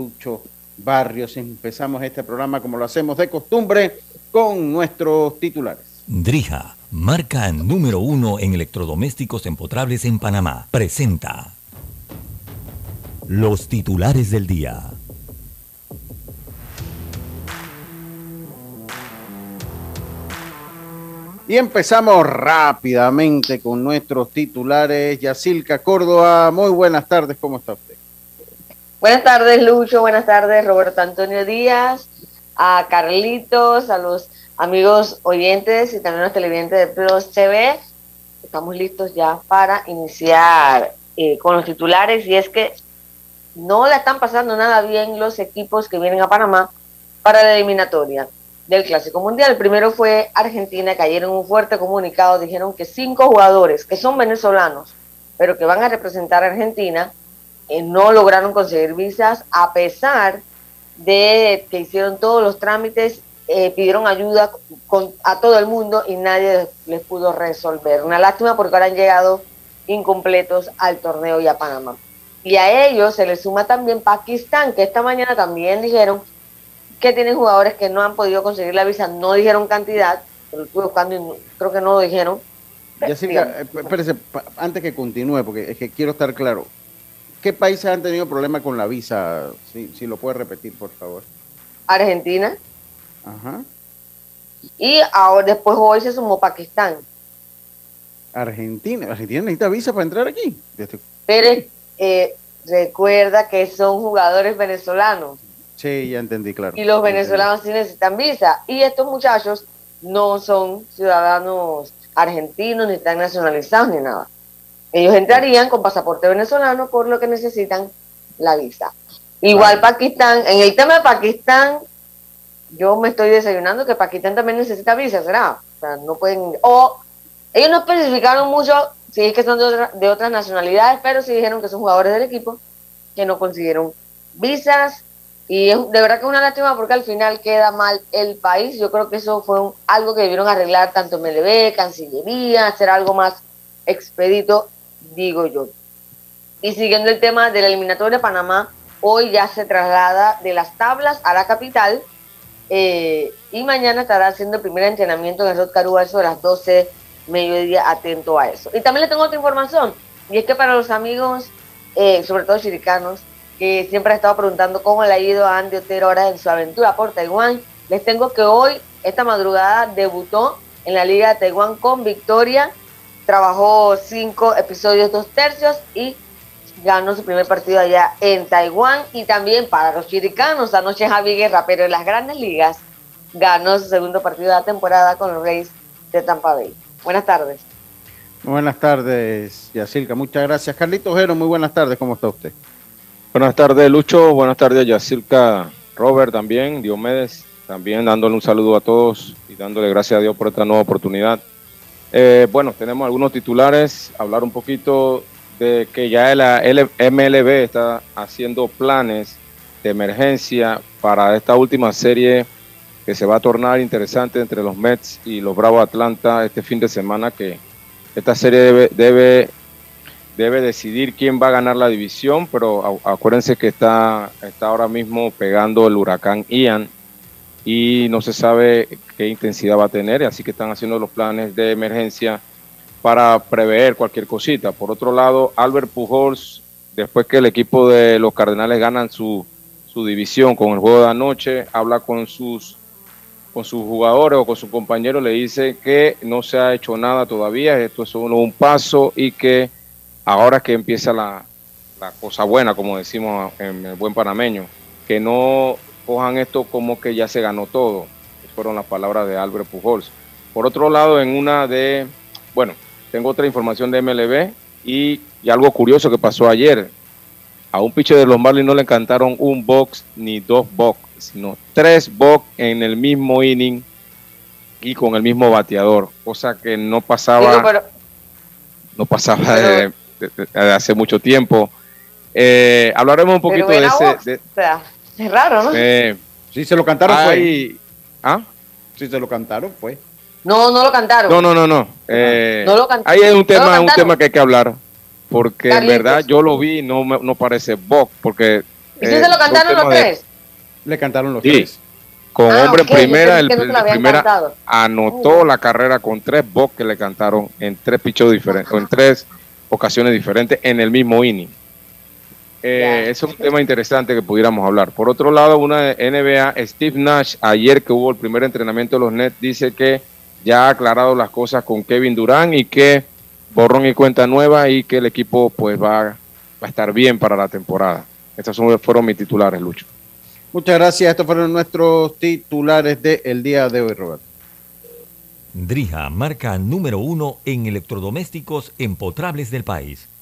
Lucho Barrios. Empezamos este programa como lo hacemos de costumbre con nuestros titulares. Drija, marca número uno en electrodomésticos empotrables en Panamá, presenta los titulares del día. Y empezamos rápidamente con nuestros titulares. Yacilca Córdoba, muy buenas tardes, ¿cómo está usted? Buenas tardes, Lucho, buenas tardes, Roberto Antonio Díaz, a Carlitos, a los amigos oyentes y también a los televidentes de Plus TV. Estamos listos ya para iniciar eh, con los titulares y es que no le están pasando nada bien los equipos que vienen a Panamá para la eliminatoria del Clásico Mundial. El primero fue Argentina, que ayer en un fuerte comunicado dijeron que cinco jugadores que son venezolanos, pero que van a representar a Argentina, eh, no lograron conseguir visas a pesar de que hicieron todos los trámites, eh, pidieron ayuda con, a todo el mundo y nadie les pudo resolver. Una lástima porque ahora han llegado incompletos al torneo y a Panamá. Y a ellos se les suma también Pakistán, que esta mañana también dijeron que tienen jugadores que no han podido conseguir la visa, no dijeron cantidad, pero estuve buscando y creo que no lo dijeron. Jessica, eh, espérese, antes que continúe, porque es que quiero estar claro. ¿Qué países han tenido problemas con la visa? Si, si lo puede repetir, por favor. Argentina. Ajá. Y ahora después hoy se sumó Pakistán. Argentina. Argentina necesita visa para entrar aquí. Pero eh, recuerda que son jugadores venezolanos. Sí, ya entendí, claro. Y los venezolanos sí necesitan visa. Y estos muchachos no son ciudadanos argentinos, ni están nacionalizados, ni nada. Ellos entrarían con pasaporte venezolano por lo que necesitan la visa. Igual Pakistán, en el tema de Pakistán, yo me estoy desayunando que Pakistán también necesita visa, ¿será? O sea, no pueden... O ellos no especificaron mucho si es que son de, de otras nacionalidades, pero sí dijeron que son jugadores del equipo que no consiguieron visas y es, de verdad que es una lástima porque al final queda mal el país. Yo creo que eso fue algo que debieron arreglar tanto MLB, Cancillería, hacer algo más expedito, digo yo. Y siguiendo el tema de la eliminatoria Panamá, hoy ya se traslada de las tablas a la capital eh, y mañana estará haciendo el primer entrenamiento en el Rod Caruba, eso de las 12 mediodía, atento a eso. Y también le tengo otra información, y es que para los amigos, eh, sobre todo chiricanos, que siempre ha estado preguntando cómo le ha ido a Andy Otero ahora en su aventura por Taiwán. Les tengo que hoy, esta madrugada, debutó en la Liga de Taiwán con victoria. Trabajó cinco episodios, dos tercios y ganó su primer partido allá en Taiwán. Y también para los chiricanos, anoche Javi Guerra, pero en las grandes ligas, ganó su segundo partido de la temporada con los Reyes de Tampa Bay. Buenas tardes. Buenas tardes, Yacilca. Muchas gracias. Carlito Ojero, muy buenas tardes. ¿Cómo está usted? Buenas tardes, Lucho. Buenas tardes, Yacirca Robert también, Diomedes, también dándole un saludo a todos y dándole gracias a Dios por esta nueva oportunidad. Eh, bueno, tenemos algunos titulares, hablar un poquito de que ya la MLB está haciendo planes de emergencia para esta última serie que se va a tornar interesante entre los Mets y los Bravos Atlanta este fin de semana, que esta serie debe, debe debe decidir quién va a ganar la división, pero acuérdense que está, está ahora mismo pegando el huracán Ian y no se sabe qué intensidad va a tener, así que están haciendo los planes de emergencia para prever cualquier cosita. Por otro lado, Albert Pujols, después que el equipo de los Cardenales ganan su, su división con el juego de anoche, habla con sus con sus jugadores o con sus compañeros, le dice que no se ha hecho nada todavía, esto es solo un paso y que ahora que empieza la, cosa buena, como decimos en el buen panameño, que no cojan esto como que ya se ganó todo. fueron las palabras de Albert Pujols. Por otro lado, en una de, bueno, tengo otra información de MLB y, algo curioso que pasó ayer. A un pitcher de los Marlins no le encantaron un box ni dos box, sino tres box en el mismo inning y con el mismo bateador, cosa que no pasaba, no pasaba de, hace mucho tiempo. Eh, hablaremos un poquito de ese. Es raro, ¿no? Eh, sí, se lo cantaron, fue. ¿Ah? Sí, se lo cantaron, pues. No, no lo cantaron. No, no, no, no. Eh, no lo cantaron. Ahí hay un tema, un tema que hay que hablar. Porque en verdad yo lo vi, no, no parece Bob, porque ¿Y si se lo cantaron los de- tres? Le cantaron los Sí. tres. Con Ah, hombre primera, el, no primera cantado. anotó la carrera con tres box que le cantaron en tres pichos diferentes, o en tres ocasiones diferentes en el mismo inning. Eh, es un tema interesante que pudiera hablar. Por otro lado, una de NBA, Steve Nash, ayer que hubo el primer entrenamiento de los Nets, dice que ya ha aclarado las cosas con Kevin Durant y que borrón y cuenta nueva y que el equipo pues va, va a estar bien para la temporada. Estos son, fueron mis titulares, Lucho. Muchas gracias. Estos fueron nuestros titulares del día de hoy, Roberto. Drija, marca número uno en electrodomésticos empotrables del país.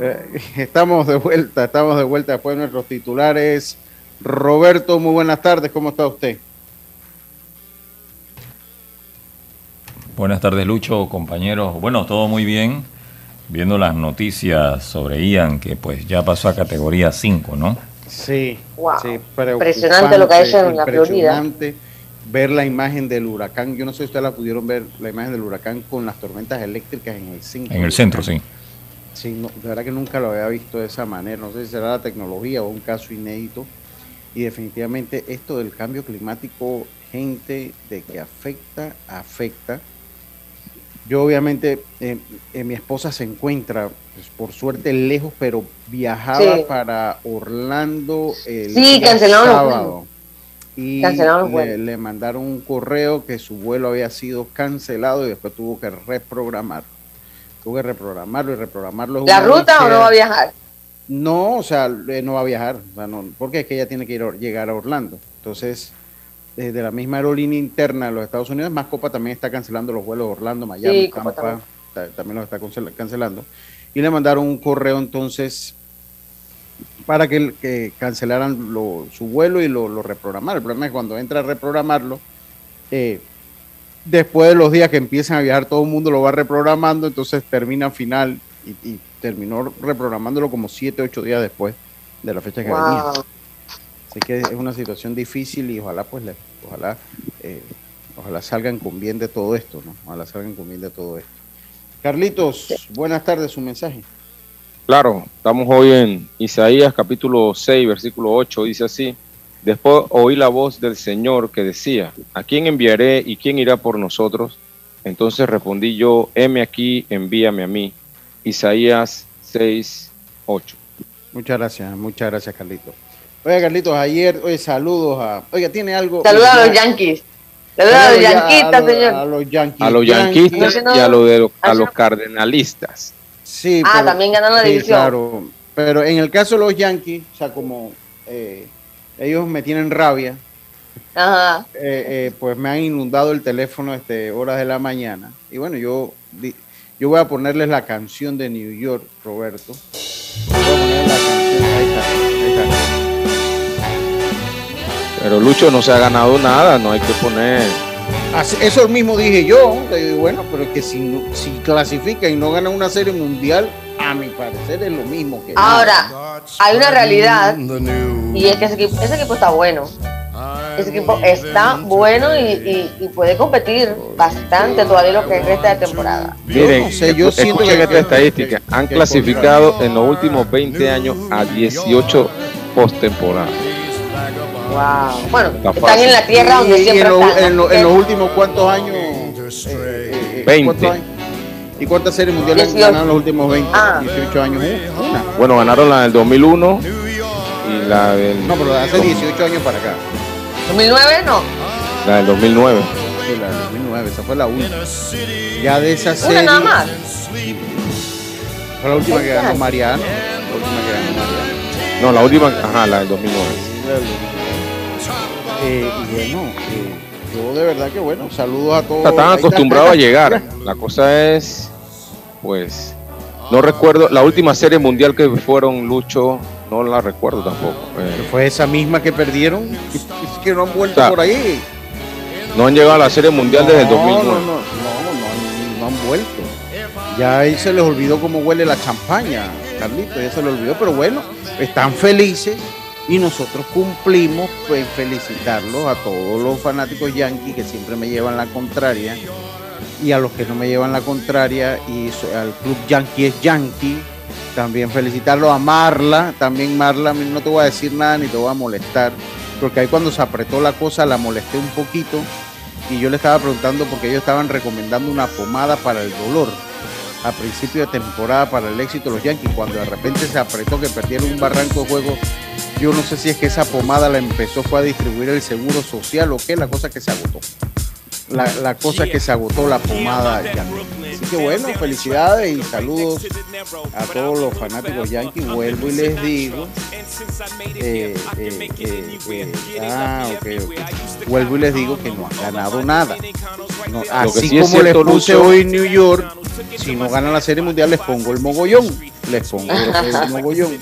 Estamos de vuelta, estamos de vuelta después de nuestros titulares. Roberto, muy buenas tardes, ¿cómo está usted? Buenas tardes, Lucho, compañeros. Bueno, todo muy bien. Viendo las noticias sobre Ian, que pues ya pasó a categoría 5, ¿no? Sí, Wow. sí, Impresionante lo que ha hecho en la Florida. impresionante ver la imagen del huracán. Yo no sé si ustedes la pudieron ver, la imagen del huracán con las tormentas eléctricas en el centro. En el centro, sí. Sí, no, de verdad que nunca lo había visto de esa manera. No sé si será la tecnología o un caso inédito. Y definitivamente esto del cambio climático, gente, de que afecta, afecta. Yo obviamente, eh, eh, mi esposa se encuentra, pues, por suerte, lejos, pero viajaba Sí. para Orlando el Sí, día sábado. Y le, mandaron un correo que su vuelo había sido cancelado y después tuvo que reprogramar. Tuvo que reprogramarlo y reprogramarlo. ¿La ruta o no va a viajar? No, o sea, eh, no va a viajar, o sea, no, porque es que ella tiene que ir a- llegar a Orlando. Entonces, desde la misma aerolínea interna de los Estados Unidos, más Copa también está cancelando los vuelos de Orlando, Miami, Sí, Copa Tampa, también. ta- también los está cancel- cancelando. Y le mandaron un correo entonces para que, que cancelaran lo- su vuelo y lo, lo reprogramaran. El problema es que cuando entra a reprogramarlo, eh, después de los días que empiezan a viajar, todo el mundo lo va reprogramando, entonces termina al final y, y terminó reprogramándolo como 7, 8 días después de la fecha que venía. Wow. Así que es una situación difícil y ojalá pues le- ojalá eh, ojalá salgan con bien de todo esto, ¿no? Ojalá salgan con bien de todo esto. Carlitos, buenas tardes, su mensaje. Claro, estamos hoy en Isaías capítulo 6, versículo 8, dice así, después oí la voz del Señor que decía, ¿a quién enviaré y quién irá por nosotros? Entonces respondí yo, heme aquí, envíame a mí. Isaías 6, 8. Muchas gracias, muchas gracias, Carlitos. Oiga, Carlitos, ayer, oye, saludos a. Oiga, tiene algo. Saluda a los ya- Yankees. Saluda a los ya- Yanquitas, a los- señor. A los. A yanquistas y a, lo de los- a los cardenalistas. Sí, Ah, también ganaron la sí, división. Claro, pero en el caso de los Yankees, o sea, como eh, ellos me tienen rabia, Ajá. eh, eh, pues me han inundado el teléfono este horas de la mañana. Y bueno, yo, yo voy a ponerles la canción de New York, Roberto. Voy a poner la canción, ahí está, ahí Pero Lucho no se ha ganado nada, no hay que poner... Así- eso mismo dije yo. Bueno, pero es que si, si clasifican y no ganan una serie mundial, a mi parecer es lo mismo que nada. Ahora, hay una realidad y es que ese equipo, ese equipo está bueno. Ese equipo está bueno y, y- y puede competir bastante todavía lo que resta de temporada. Yo Miren, no sé, yo escuchen que- esta estadística. Han que clasificado en los últimos 20 años a 18 postemporadas. Wow. Bueno, Está están en la tierra donde y siempre en, lo- están. en lo- así en que- los últimos cuántos años eh, eh, eh, 20. ¿cuántos años? ¿Y cuántas series mundiales han 18. ganado en los últimos 20 Ah. 18 años una Bueno, ganaron la del 2001 y la del, no pero de hace 18 años para acá 2009 no. la del 2009. sí, la de 2009 esa fue la última ya de esa Una serie nada más. fue la última que ganó. Mariano la última que ganó Mariano No, la última, ajá, la del 2009. Eh, y bueno eh, yo de verdad que bueno saludos a todos Están acostumbrados a llegar. La cosa es, pues, no recuerdo, la última serie mundial que fueron Lucho, no la recuerdo tampoco. Eh, fue esa misma que perdieron es que no han vuelto O sea, por ahí No han llegado a la Serie Mundial desde el No, 2009. No, no, no, no, no han vuelto. Ya ahí se les olvidó cómo huele la champaña, Carlito, ya se les olvidó, pero bueno, están felices y nosotros cumplimos pues felicitarlos a todos los fanáticos yankees que siempre me llevan la contraria y a los que no me llevan la contraria y al club yankee es yankee. También felicitarlo a Marla también Marla no te voy a decir nada ni te voy a molestar porque ahí cuando se apretó la cosa la molesté un poquito y yo le estaba preguntando porque ellos estaban recomendando una pomada para el dolor a principio de temporada para el éxito de los Yankees cuando de repente se apretó que perdieron un barranco de juego yo no sé si es que esa pomada la empezó fue a distribuir el seguro social o qué la cosa que se agotó la, la cosa es que se agotó la pomada Yankee. Así que bueno, felicidades y saludos a todos los fanáticos Yankees. Vuelvo y les digo. eh, eh, eh, eh, ah, ok, ok. Vuelvo y les digo que no han ganado nada. No, así como les puse hoy en New York, si no ganan la Serie Mundial les pongo el mogollón. Les pongo el mogollón.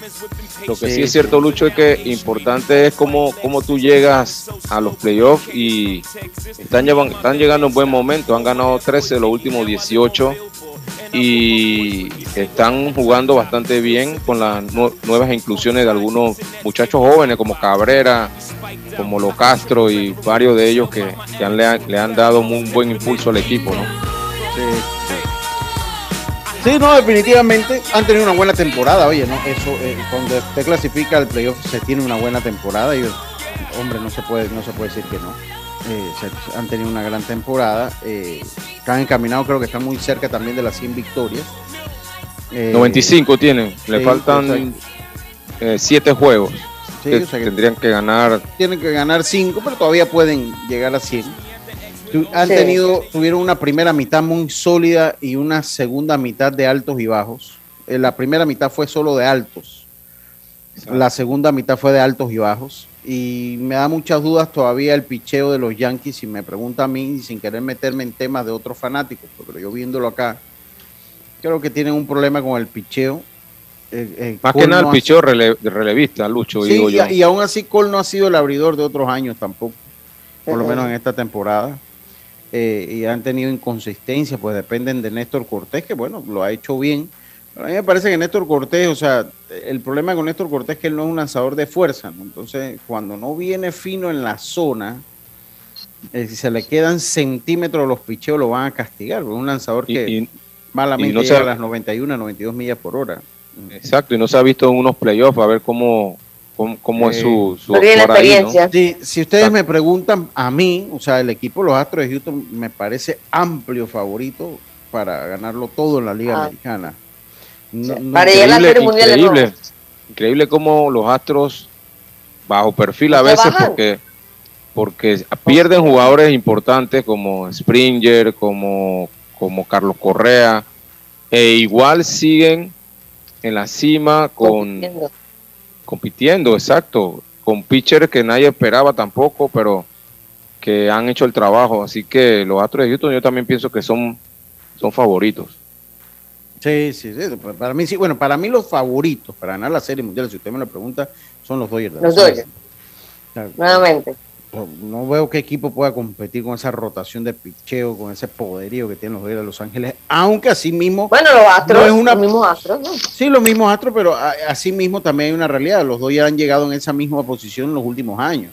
Lo que sí, es cierto, Lucho, es que importante es cómo, cómo tú llegas a los playoffs y están, llegando en buen momento. Han ganado 13 de los últimos 18 y están jugando bastante bien con las nu- nuevas inclusiones de algunos muchachos jóvenes como Cabrera, como Lo Castro y varios de ellos que, le, han, le han dado un buen impulso al equipo, ¿no? Sí, no, definitivamente han tenido una buena temporada. Oye, no, eso eh, cuando usted clasifica al playoff se tiene una buena temporada y hombre no se puede no se puede decir que no. Eh, se- han tenido una gran temporada. eh, están encaminados, creo que están muy cerca también de las 100 victorias. Eh, 95 tienen, le sí, faltan 7 juegos. sí, que o sea que tendrían que ganar tienen que ganar 5, pero todavía pueden llegar a 100. Han Sí. tenido, tuvieron una primera mitad muy sólida y una segunda mitad de altos y bajos. Eh, La primera mitad fue solo de altos. La segunda mitad fue de altos y bajos. Y me da muchas dudas todavía el picheo de los Yankees. Si me pregunta a mí, sin querer meterme en temas de otros fanáticos, pero yo viéndolo acá, creo que tienen un problema con el picheo. Eh, eh, Más Cole que nada el no ha- picheo rele- relevista, Lucho, Sí, digo y, yo. y aún así Cole no ha sido el abridor de otros años tampoco, por lo menos en esta temporada. Eh, y han tenido inconsistencia, pues dependen de Néstor Cortés, que bueno, lo ha hecho bien. Pero a mí me parece que Néstor Cortés, o sea, el problema con Néstor Cortés es que él no es un lanzador de fuerza, ¿no? Entonces, cuando no viene fino en la zona, eh, si se le quedan centímetros los picheos, lo van a castigar. porque Es un lanzador Y- que y- malamente y no llega se- a las 91, 92 millas por hora. exacto, y no se ha visto en unos playoffs a ver cómo, cómo, cómo es su, su No tiene actuar ahí, ¿no? experiencia. Sí, si ustedes Exacto. me preguntan a mí, o sea, el equipo de los Astros de Houston me parece amplio favorito para ganarlo todo en la Liga Ah. Americana. No- no- Para llegar a la Increíble, Serie Mundial de increíble, increíble cómo los Astros bajo perfil a veces bajan. porque porque pierden jugadores importantes como Springer, como, como Carlos Correa, e igual siguen en la cima con, compitiendo. exacto, con pitchers que nadie esperaba tampoco, pero que han hecho el trabajo. Así que los Astros de Houston yo también pienso que son, son favoritos. Sí, sí, sí. Para mí, sí. Bueno, para mí los favoritos para ganar la Serie Mundial, si usted me lo pregunta, son los Dodgers. Los. Dodgers. Nuevamente. No veo qué equipo pueda competir con esa rotación de picheo, con ese poderío que tienen los Dodgers de Los Ángeles, aunque así mismo Bueno, los astros, No es una- los mismos astros, ¿no? Sí, los mismos astros, pero a- así mismo también hay una realidad. Los dos ya han llegado en esa misma posición en los últimos años.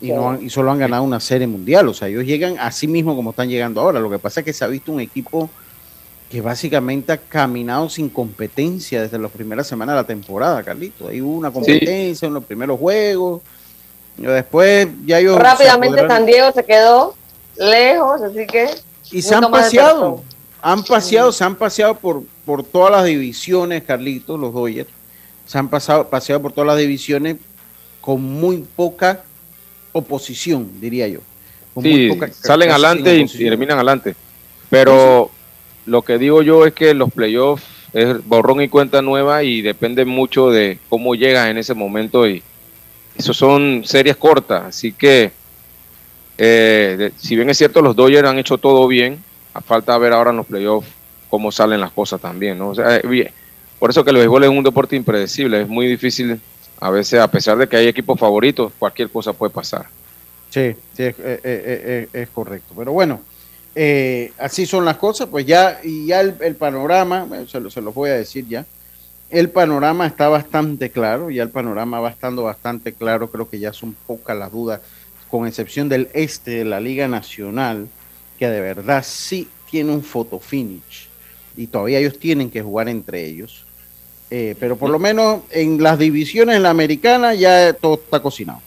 Y, no han- y solo han ganado una serie mundial. O sea, ellos llegan así mismo como están llegando ahora. Lo que pasa es que se ha visto un equipo que básicamente ha caminado sin competencia desde las primeras semanas de la temporada, Carlito. Ahí hubo una competencia en los primeros juegos. Y después ya ellos... se Rápidamente San Diego se quedó lejos, así que y se han paseado, han paseado, se han paseado por, por todas las divisiones, Carlitos, los Dodgers. Se han pasado, paseado por todas las divisiones con muy poca oposición, diría yo. Con Sí, muy poca- salen adelante y terminan adelante. Pero lo que digo yo es que los playoffs es borrón y cuenta nueva y depende mucho de cómo llegas en ese momento y eso son series cortas, así que eh, si bien es cierto los Dodgers han hecho todo bien, a falta ver ahora en los playoffs cómo salen las cosas también, ¿no? O sea, eh, por eso que el béisbol es un deporte impredecible, es muy difícil a veces, a pesar de que hay equipos favoritos, cualquier cosa puede pasar. Sí, sí, es, correcto. Pero bueno, así son las cosas, pues ya, y ya el, panorama, se, lo, se los voy a decir ya, el panorama está bastante claro, ya el panorama va estando bastante claro, creo que ya son pocas las dudas, con excepción del este de la Liga Nacional, que de verdad sí tiene un photo finish y todavía ellos tienen que jugar entre ellos. Eh, pero por lo menos en las divisiones en la americana ya todo está cocinado.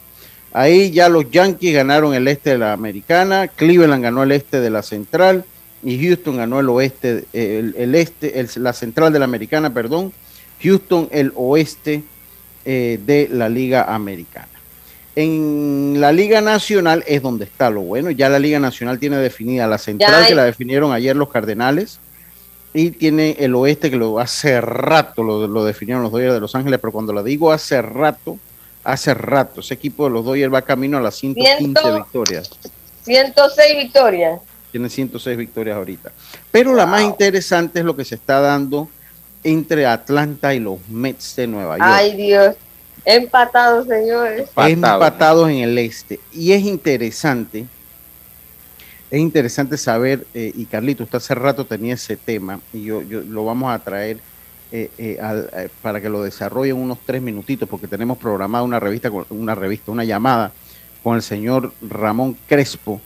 Ahí ya los Yankees ganaron el este de la americana, Cleveland ganó el este de la central y Houston ganó el oeste, el, este, la central de la americana, perdón, Houston el oeste eh, de la liga americana. En la Liga Nacional es donde está lo bueno. Ya la Liga Nacional tiene definida la central, que la definieron ayer los Cardenales, y tiene el oeste, que lo hace rato lo, definieron los Dodgers de Los Ángeles, pero cuando lo digo hace rato, hace rato, ese equipo de los Dodgers va camino a las 115 victorias. 106 victorias. Tiene 106 victorias ahorita. Pero la más interesante es lo que se está dando entre Atlanta y los Mets de Nueva York. Ay, Dios. Empatados, señores. Empatados en el este. Y es interesante, es interesante saber, eh, y Carlito, usted hace rato tenía ese tema, y yo, yo lo vamos a traer eh, eh, para que lo desarrolle en unos tres minutitos, porque tenemos programada una revista, una revista, una llamada con el señor Ramón Crespo,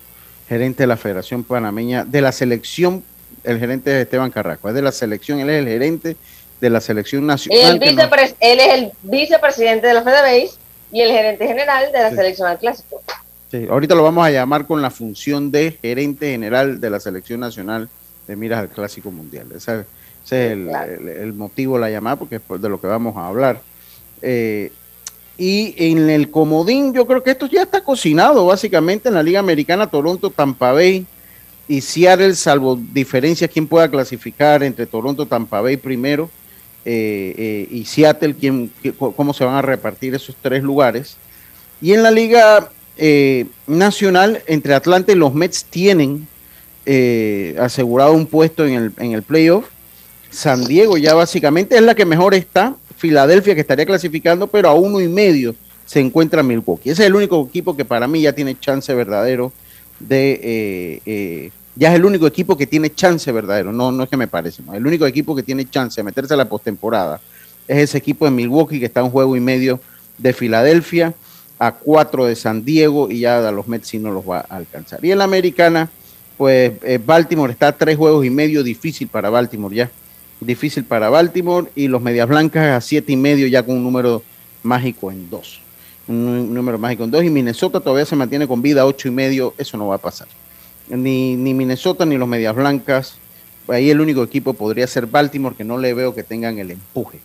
gerente de la Federación Panameña, de la selección, el gerente de Esteban Carrasco, es de la selección, él es el gerente de la selección nacional. él es el vicepresidente de la FedeBase y el gerente general de la selección al clásico. Sí, ahorita lo vamos a llamar con la función de gerente general de la selección nacional de miras al clásico mundial. Ese, es el, motivo de la llamada porque es de lo que vamos a hablar. Eh, y en el comodín, yo creo que esto ya está cocinado básicamente en la Liga Americana, Toronto, Tampa Bay y Seattle, salvo diferencias, quién pueda clasificar entre Toronto, Tampa Bay primero eh, eh, y Seattle, quién, cómo se van a repartir esos tres lugares. Y en la Liga eh, Nacional, entre Atlanta y los Mets tienen asegurado un puesto en el, en el playoff. San Diego ya básicamente es la que mejor está. Filadelfia que estaría clasificando, pero a uno y medio se encuentra Milwaukee. Ese es el único equipo que para mí ya tiene chance verdadero de ya es el único equipo que tiene chance verdadero, no, no es que me parece, el único equipo que tiene chance de meterse a la postemporada es ese equipo de Milwaukee que está a un juego y medio de Filadelfia, a cuatro de San Diego y ya a los Mets sí no los va a alcanzar. Y en la americana, pues eh, Baltimore está a tres juegos y medio, difícil para Baltimore ya, difícil para Baltimore y los Medias Blancas a siete y medio ya con un número mágico en dos, un número mágico en dos. Y Minnesota todavía se mantiene con vida ocho y medio, eso no va a pasar ni, ni Minnesota ni los Medias Blancas. Ahí el único equipo podría ser Baltimore, que no le veo que tengan el empuje,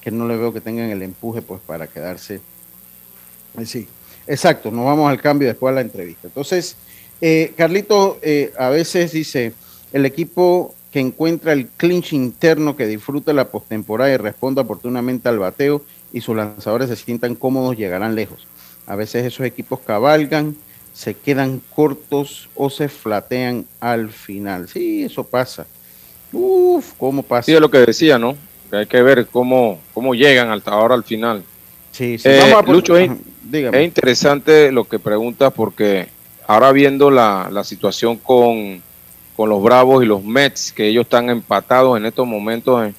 que no le veo que tengan el empuje pues para quedarse. Eh, sí, exacto, nos vamos al cambio después de la entrevista. Entonces, eh, Carlito eh, a veces dice, el equipo que encuentra el clinch interno, que disfruta la postemporada y responda oportunamente al bateo y sus lanzadores se sientan cómodos, llegarán lejos. A veces esos equipos cabalgan se quedan cortos o se flatean al final. Sí, eso pasa. Uf, ¿cómo pasa? Sí, es lo que decía, ¿no? Que hay que ver cómo, cómo llegan hasta ahora al final. Sí, sí. Eh, Lucho, es, interesante lo que preguntas porque ahora viendo la, la situación con, con, los Bravos y los Mets, que ellos están empatados en estos momentos en,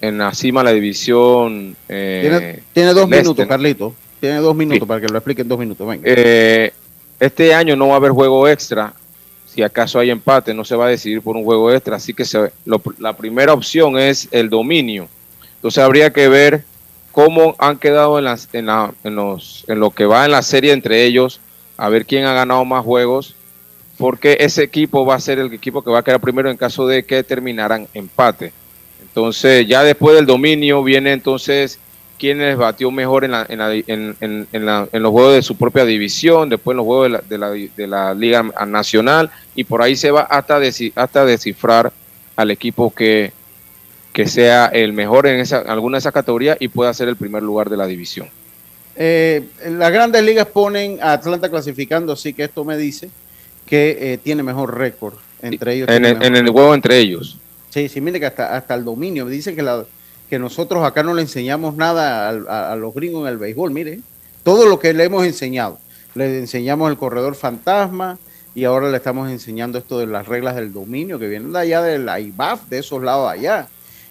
en la cima de la división. Eh, tiene, dos minutos, Carlito. Tiene dos minutos para que lo explique en dos minutos. Venga. Eh, este año no va a haber juego extra. Si acaso hay empate, no se va a decidir por un juego extra. Así que la primera opción es el dominio. Entonces habría que ver cómo han quedado en, las, en, los, en lo que va en la serie entre ellos, a ver quién ha ganado más juegos, porque ese equipo va a ser el equipo que va a quedar primero en caso de que terminaran empate. Entonces ya después del dominio viene entonces quién les batió mejor en, los juegos de su propia división, después en los juegos de la, Liga Nacional, y por ahí se va hasta, hasta descifrar al equipo que, que sea el mejor en esa, alguna de esas categorías y pueda ser el primer lugar de la división. Eh, las grandes ligas ponen a Atlanta clasificando, así que esto me dice que eh, tiene mejor récord entre ellos. En el, juego entre ellos. Sí, sí, mire que hasta, hasta el dominio, me dice que la, que nosotros acá no le enseñamos nada a, los gringos en el béisbol, mire, todo lo que le hemos enseñado. le enseñamos el corredor fantasma y ahora le estamos enseñando esto de las reglas del dominio que vienen de allá del IBAF, de esos lados allá.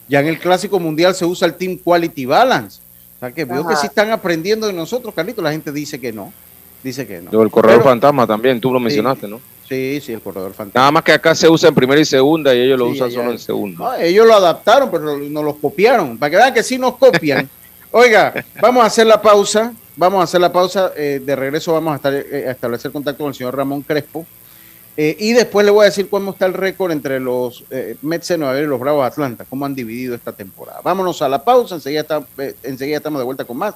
Ya en el Clásico Mundial se usa el Team Quality Balance. O sea que veo que sí están aprendiendo de nosotros, Carlitos. La gente dice que no. Dice que no. el corredor fantasma también, tú lo mencionaste, ¿no? Sí, sí, el corredor fantasma. Nada más que acá se usa en primera y segunda y ellos lo usan solo en segunda. ellos lo adaptaron, pero nos los copiaron. Para que vean que sí nos copian. Oiga, vamos a hacer la pausa. Vamos a hacer la pausa. Eh, de regreso vamos a, estar, eh, a establecer contacto con el señor Ramón Crespo. Eh, y después le voy a decir cómo está el récord entre los Mets de Nueva York y los Bravos de Atlanta, cómo han dividido esta temporada. Vámonos a la pausa, enseguida, enseguida estamos de vuelta con más.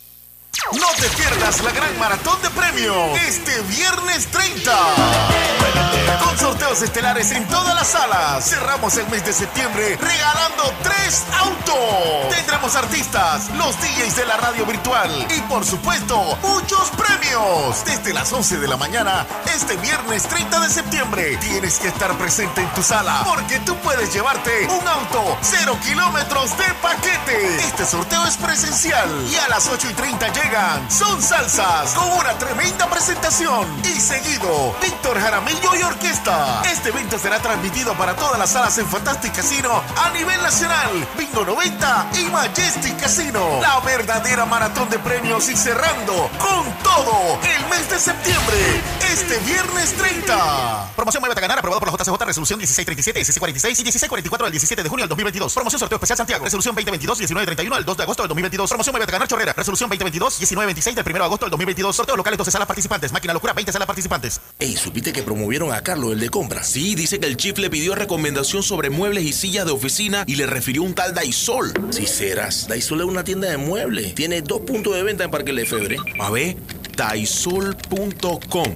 No te pierdas la gran maratón de premios este viernes 30. Con sorteos estelares en todas las salas. Cerramos el mes de septiembre regalando tres autos. Tendremos artistas, los DJs de la radio virtual y por supuesto muchos premios. Desde las 11 de la mañana este viernes 30 de septiembre tienes que estar presente en tu sala porque tú puedes llevarte un auto cero kilómetros de paquete. Este sorteo es presencial y a las 8 y 30 llega son Salsas con una tremenda presentación. Y seguido, Víctor Jaramillo y Orquesta. Este evento será transmitido para todas las salas en Fantastic Casino a nivel nacional. Bingo 90 y Majestic Casino. La verdadera maratón de premios y cerrando con todo el mes de septiembre. Este viernes 30. Promoción Muévete a ganar aprobado por la JCJ Resolución 1637, 1646 y 1644 del 17 de junio del 2022. Promoción sorteo especial Santiago. Resolución 2022, 1931 al 2 de agosto del 2022. Promoción Muévete a ganar Chorrera. Resolución 2022, 1926 del 1 de agosto del 2022. Sorteo locales 12 salas participantes. Máquina locura 20 salas participantes. Ey, ¿supiste que promovieron a Carlos, el de compras? Sí, dice que el chief le pidió recomendación sobre muebles y sillas de oficina y le refirió un tal Daisol. Si serás, Daisol es una tienda de muebles. Tiene dos puntos de venta en Parque Lefebvre. A ver, daisol.com.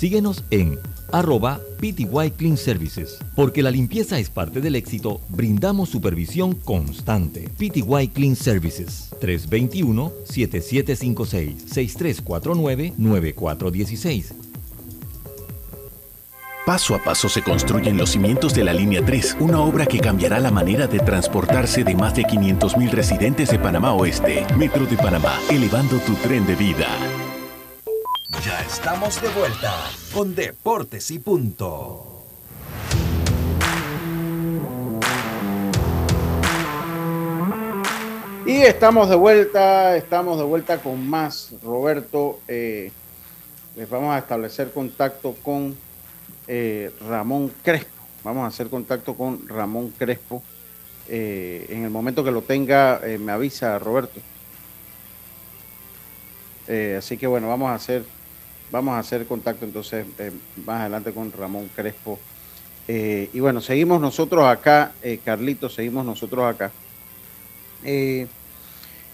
Síguenos en arroba PTY Clean Services. Porque la limpieza es parte del éxito, brindamos supervisión constante. PTY Clean Services 321-7756-6349-9416. Paso a paso se construyen los cimientos de la Línea 3, una obra que cambiará la manera de transportarse de más de 500.000 residentes de Panamá Oeste. Metro de Panamá, elevando tu tren de vida. Ya estamos de vuelta con Deportes y Punto. Y estamos de vuelta, estamos de vuelta con más. Roberto, eh, les vamos a establecer contacto con eh, Ramón Crespo. Vamos a hacer contacto con Ramón Crespo. Eh, en el momento que lo tenga, me avisa Roberto. así que bueno, vamos a hacer, vamos a hacer contacto entonces más adelante con Ramón Crespo. y bueno, seguimos nosotros acá, Carlitos, seguimos nosotros acá. Eh,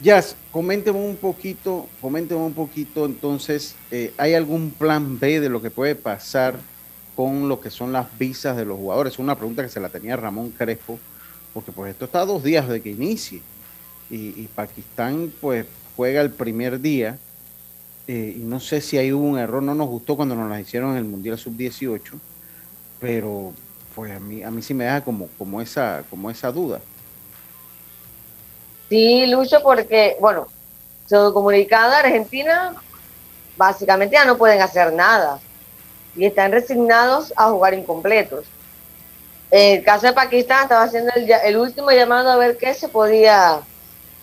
Jazz, coménteme un poquito, coménteme un poquito entonces, eh, ¿hay algún plan B de lo que puede pasar con lo que son las visas de los jugadores? Una pregunta que se la tenía Ramón Crespo, porque pues esto está dos días de que inicie y, Pakistán pues juega el primer día eh, y no sé si hay un error, no nos gustó cuando nos la hicieron en el Mundial Sub-18, pero pues a mí, a mí sí me deja como, como, esa, como esa duda. Sí, Lucho, porque, bueno, su comunicado Argentina básicamente ya no pueden hacer nada y están resignados a jugar incompletos. En el caso de Pakistán estaba haciendo el, último llamado a ver qué se podía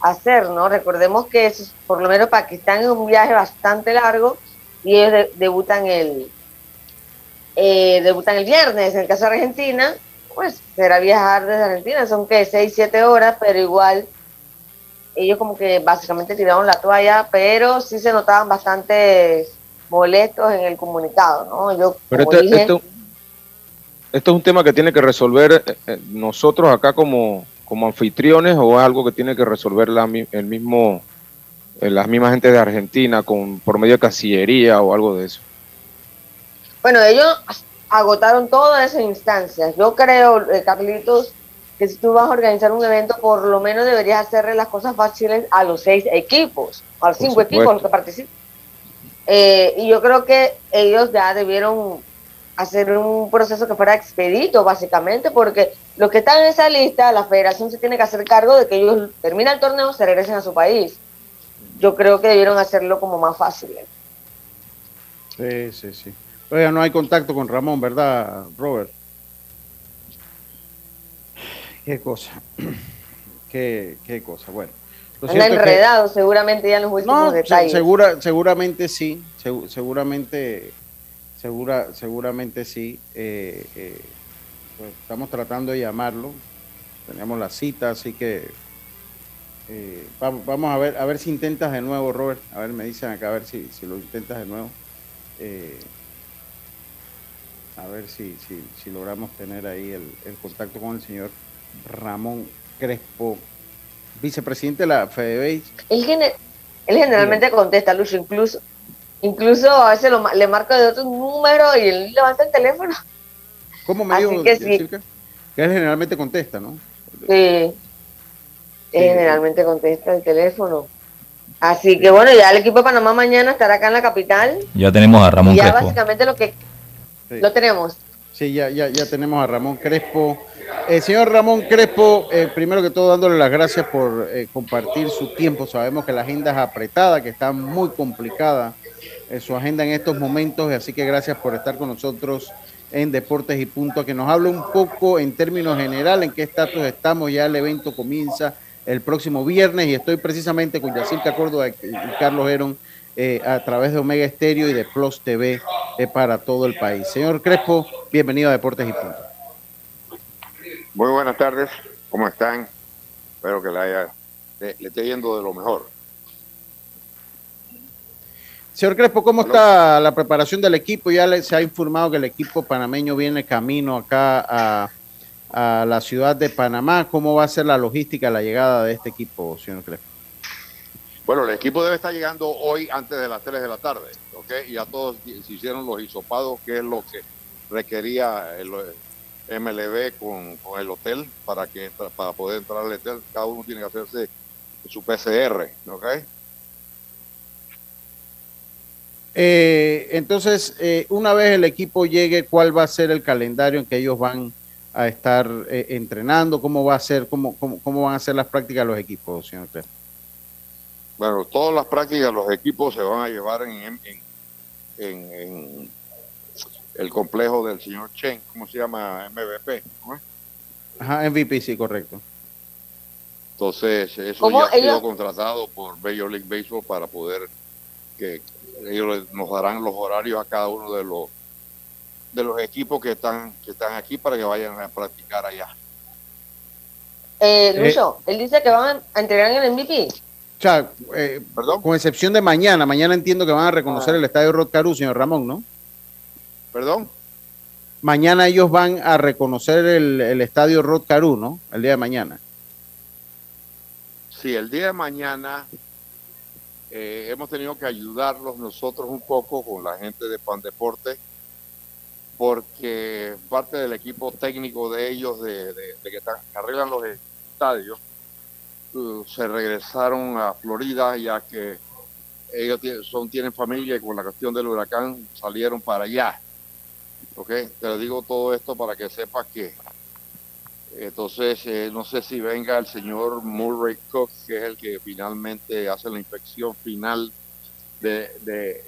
hacer, ¿no? Recordemos que por lo menos Pakistán es un viaje bastante largo y ellos debutan el eh, debutan el viernes. En el caso de Argentina, pues será viajar desde Argentina, son que 6, 7 horas, pero igual ellos como que básicamente tiraron la toalla, pero sí se notaban bastante molestos en el comunicado, ¿no? Yo, pero este, esto, esto, es un tema que tiene que resolver eh, eh, nosotros acá como, como anfitriones o es algo que tiene que resolver la, el mismo eh, las mismas gente de Argentina con por medio de casillería o algo de eso. Bueno, ellos agotaron todas esas instancias. Yo creo, Carlitos, que si tú vas a organizar un evento, por lo menos deberías hacerle las cosas fáciles a los seis equipos, a los cinco equipos los que participan. Eh, y yo creo que ellos ya debieron hacer un proceso que fuera expedito, básicamente, porque los que están en esa lista, la federación se tiene que hacer cargo de que ellos terminan el torneo, se regresen a su país. Yo creo que debieron hacerlo como más fácil. Sí, sí, sí. Oiga, no hay contacto con Ramón, ¿verdad, Robert? Qué cosa. qué, qué cosa. Bueno. Anda enredado seguramente ya en los últimos detalles. Segura, seguramente sí, seguramente, segura, seguramente sí. Eh, eh, pues estamos tratando de llamarlo. Teníamos la cita, así que eh, vamos, a ver, a ver si intentas de nuevo, Robert. A ver, me dicen acá a ver si, si lo intentas de nuevo. a ver si, si, si logramos tener ahí el, el contacto con el señor Ramón Crespo, vicepresidente de la FedeBase. Él, él generalmente contesta, Lucho, incluso, incluso a veces le marco de otro número y él levanta el teléfono. ¿Cómo me dijo que, sí. que él generalmente contesta, ¿no? Sí. generalmente contesta el teléfono. Así que bueno, ya el equipo de Panamá mañana estará acá en la capital. Ya tenemos a Ramón ya básicamente lo que lo tenemos. Sí, ya, ya, ya tenemos a Ramón Crespo. Eh, señor Ramón Crespo, eh, primero que todo dándole las gracias por eh, compartir su tiempo. Sabemos que la agenda es apretada, que está muy complicada su agenda en estos momentos, así que gracias por estar con nosotros en Deportes y Punto, que nos hable un poco en términos generales en qué estatus estamos. Ya el evento comienza el próximo viernes y estoy precisamente con Yacirca Córdoba y Carlos Herón a través de Omega Estéreo y de Plus TV para todo el país. Señor Crespo, bienvenido a Deportes y Punto. Muy buenas tardes, ¿cómo están? Espero que le, haya, le, esté yendo de lo mejor. Señor Crespo, ¿cómo está la preparación del equipo? Ya se ha informado que el equipo panameño viene camino acá a, a, la ciudad de Panamá. ¿Cómo va a ser la logística, la llegada de este equipo, señor Crespo? Bueno, el equipo debe estar llegando hoy antes de las 3 de la tarde, ¿ok? Y ya todos se hicieron los hisopados, que es lo que requería el MLB con, con el hotel para que para poder entrar al hotel. Cada uno tiene que hacerse su PCR, ¿ok? Eh, entonces, eh, una vez el equipo llegue, ¿cuál va a ser el calendario en que ellos van a estar eh, entrenando? ¿Cómo va a ser, cómo, cómo, cómo van a ser las prácticas los equipos, señor Crespo? Bueno, todas las prácticas los equipos se van a llevar en, en, en, en el complejo del señor Chen, ¿cómo se llama? MVP. ¿no? Ajá, MVP, sí, correcto. Entonces, eso ¿Cómo ya ha sido contratado por Major League Baseball para poder que ellos nos darán los horarios a cada uno de los de los equipos que están que están aquí para que vayan a practicar allá. Eh, Lucho, él dice que van a entregar en el MVP. O sea, eh, con excepción de mañana, mañana entiendo que van a reconocer el estadio Rod Caru, señor Ramón, ¿no? Perdón. Mañana ellos van a reconocer el, el estadio Rod Caru, ¿no? El día de mañana. Sí, el día de mañana eh, hemos tenido que ayudarlos nosotros un poco con la gente de Pan Deporte, porque parte del equipo técnico de ellos, de, de- de que, están- que arreglan los estadios, uh, se regresaron a Florida, ya que ellos son, tienen familia y con la cuestión del huracán salieron para allá. ¿Ok? Te lo digo todo esto para que sepas que entonces, eh, no sé si venga el señor Murray Cook, que es el que finalmente hace la inspección final de, de,